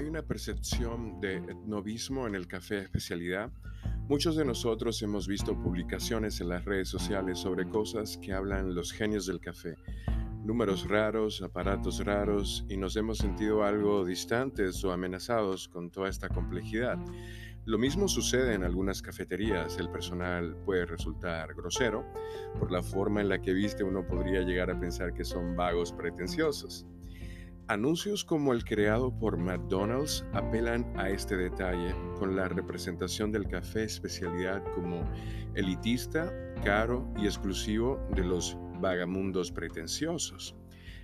hay una percepción de etnovismo en el café de especialidad. Muchos de nosotros hemos visto publicaciones en las redes sociales sobre cosas que hablan los genios del café, números raros, aparatos raros, y nos hemos sentido algo distantes o amenazados con toda esta complejidad. Lo mismo sucede en algunas cafeterías. El personal puede resultar grosero. Por la forma en la que viste uno podría llegar a pensar que son vagos pretenciosos. Anuncios como el creado por McDonald's apelan a este detalle con la representación del café especialidad como elitista, caro y exclusivo de los vagamundos pretenciosos.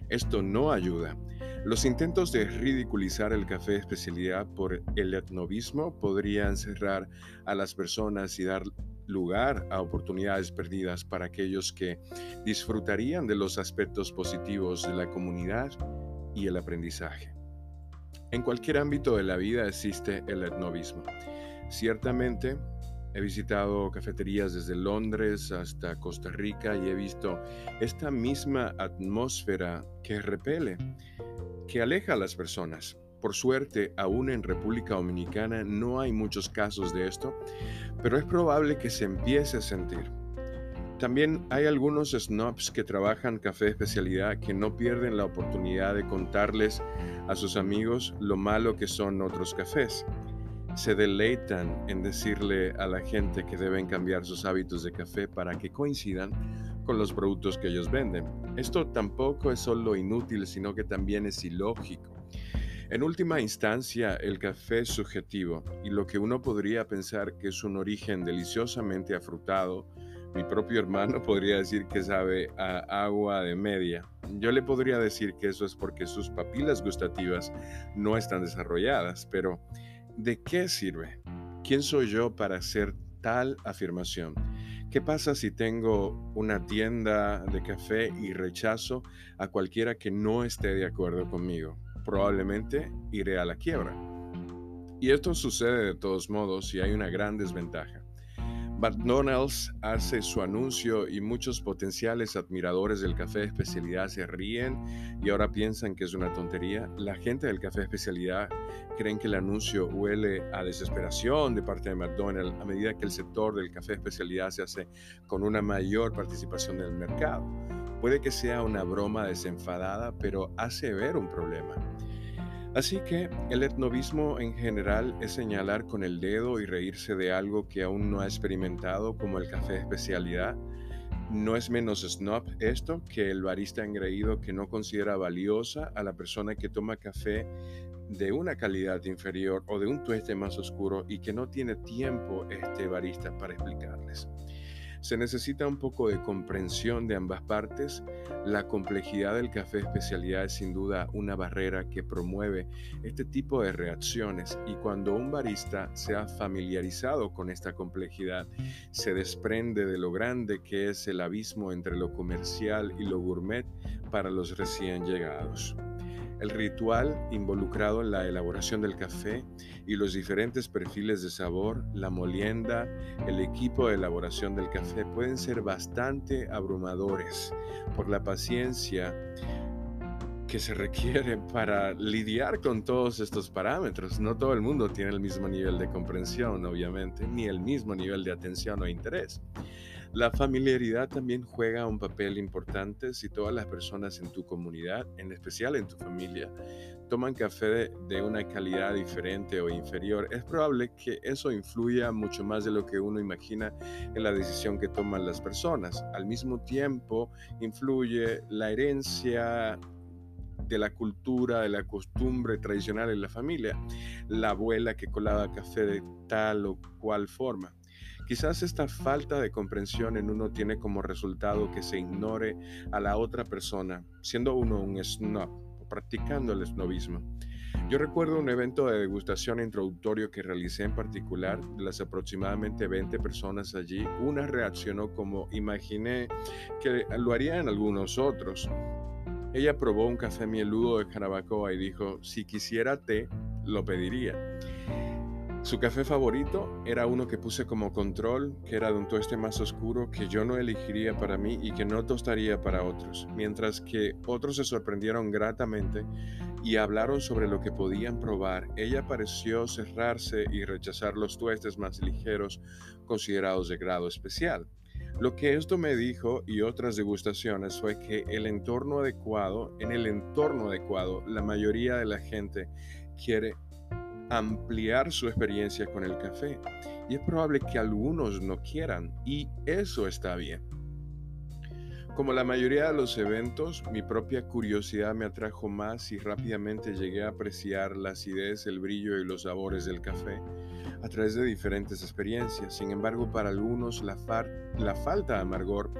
Esto no ayuda. Los intentos de ridiculizar el café especialidad por el etnovismo podrían cerrar a las personas y dar lugar a oportunidades perdidas para aquellos que disfrutarían de los aspectos positivos de la comunidad y el aprendizaje. En cualquier ámbito de la vida existe el etnovismo. Ciertamente, He visitado cafeterías desde Londres hasta Costa Rica y he visto esta misma atmósfera que repele, que aleja a las personas. Por suerte, aún en República Dominicana no hay muchos casos de esto, pero es probable que se empiece a sentir. También hay algunos snobs que trabajan café de especialidad que no pierden la oportunidad de contarles a sus amigos lo malo que son otros cafés se deleitan en decirle a la gente que deben cambiar sus hábitos de café para que coincidan con los productos que ellos venden. Esto tampoco es solo inútil, sino que también es ilógico. En última instancia, el café es subjetivo y lo que uno podría pensar que es un origen deliciosamente afrutado, mi propio hermano podría decir que sabe a agua de media. Yo le podría decir que eso es porque sus papilas gustativas no están desarrolladas, pero ¿De qué sirve? ¿Quién soy yo para hacer tal afirmación? ¿Qué pasa si tengo una tienda de café y rechazo a cualquiera que no esté de acuerdo conmigo? Probablemente iré a la quiebra. Y esto sucede de todos modos y hay una gran desventaja. McDonald's hace su anuncio y muchos potenciales admiradores del café especialidad se ríen y ahora piensan que es una tontería. La gente del café especialidad creen que el anuncio huele a desesperación de parte de McDonald's a medida que el sector del café especialidad se hace con una mayor participación del mercado. Puede que sea una broma desenfadada, pero hace ver un problema. Así que el etnovismo en general es señalar con el dedo y reírse de algo que aún no ha experimentado como el café especialidad. No es menos snob esto que el barista engreído que no considera valiosa a la persona que toma café de una calidad inferior o de un tueste más oscuro y que no tiene tiempo este barista para explicarles. Se necesita un poco de comprensión de ambas partes. La complejidad del café especialidad es sin duda una barrera que promueve este tipo de reacciones y cuando un barista se ha familiarizado con esta complejidad, se desprende de lo grande que es el abismo entre lo comercial y lo gourmet para los recién llegados. El ritual involucrado en la elaboración del café y los diferentes perfiles de sabor, la molienda, el equipo de elaboración del café pueden ser bastante abrumadores por la paciencia que se requiere para lidiar con todos estos parámetros. No todo el mundo tiene el mismo nivel de comprensión, obviamente, ni el mismo nivel de atención o interés. La familiaridad también juega un papel importante si todas las personas en tu comunidad, en especial en tu familia, toman café de, una calidad diferente o inferior. Es probable que eso influya mucho más de lo que uno imagina en la decisión que toman las personas. Al mismo tiempo, influye la herencia de la cultura, de la costumbre tradicional en la familia. La abuela que colaba café de tal o cual forma. Quizás esta falta de comprensión en uno tiene como resultado que se ignore a la otra persona, siendo uno un snob o practicando el snobismo. Yo recuerdo un evento de degustación introductorio que realicé en particular, de las aproximadamente 20 personas allí, una reaccionó como imaginé que lo harían algunos otros. Ella probó un café mieludo de Jarabacoa y dijo, si quisiera té, lo pediría. Su café favorito era uno que puse como control, que era de un tueste más oscuro que yo no elegiría para mí y que no tostaría para otros, mientras que otros se sorprendieron gratamente y hablaron sobre lo que podían probar. Ella pareció cerrarse y rechazar los tuestes más ligeros considerados de grado especial. Lo que esto me dijo y otras degustaciones fue que el entorno adecuado, en el entorno adecuado, la mayoría de la gente quiere ampliar su experiencia con el café. Y es probable que algunos no quieran y eso está bien. Como la mayoría de los eventos, mi propia curiosidad me atrajo más y rápidamente llegué a apreciar la acidez, el brillo y los sabores del café a través de diferentes experiencias. Sin embargo, para algunos la, falta de amargor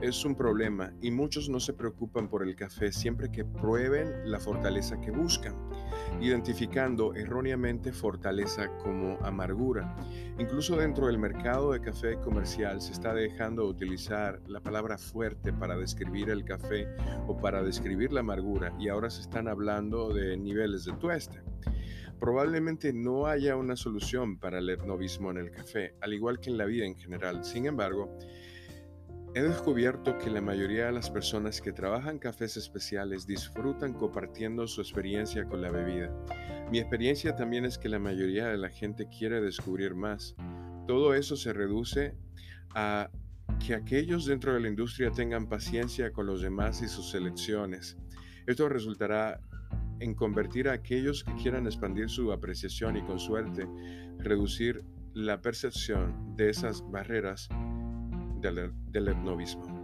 es un problema y muchos no se preocupan por el café siempre que prueben la fortaleza que buscan, identificando erróneamente fortaleza como amargura. Incluso dentro del mercado de café comercial se está dejando de utilizar la palabra fuerte para describir el café o para describir la amargura y ahora se están hablando de niveles de tueste. Probablemente no haya una solución para el etnovismo en el café, al igual que en la vida en general. Sin embargo, he descubierto que la mayoría de las personas que trabajan cafés especiales disfrutan compartiendo su experiencia con la bebida. Mi experiencia también es que la mayoría de la gente quiere descubrir más. Todo eso se reduce a que aquellos dentro de la industria tengan paciencia con los demás y sus elecciones. Esto resultará en convertir a aquellos que quieran expandir su apreciación y con suerte reducir la percepción de esas barreras del, del etnovismo.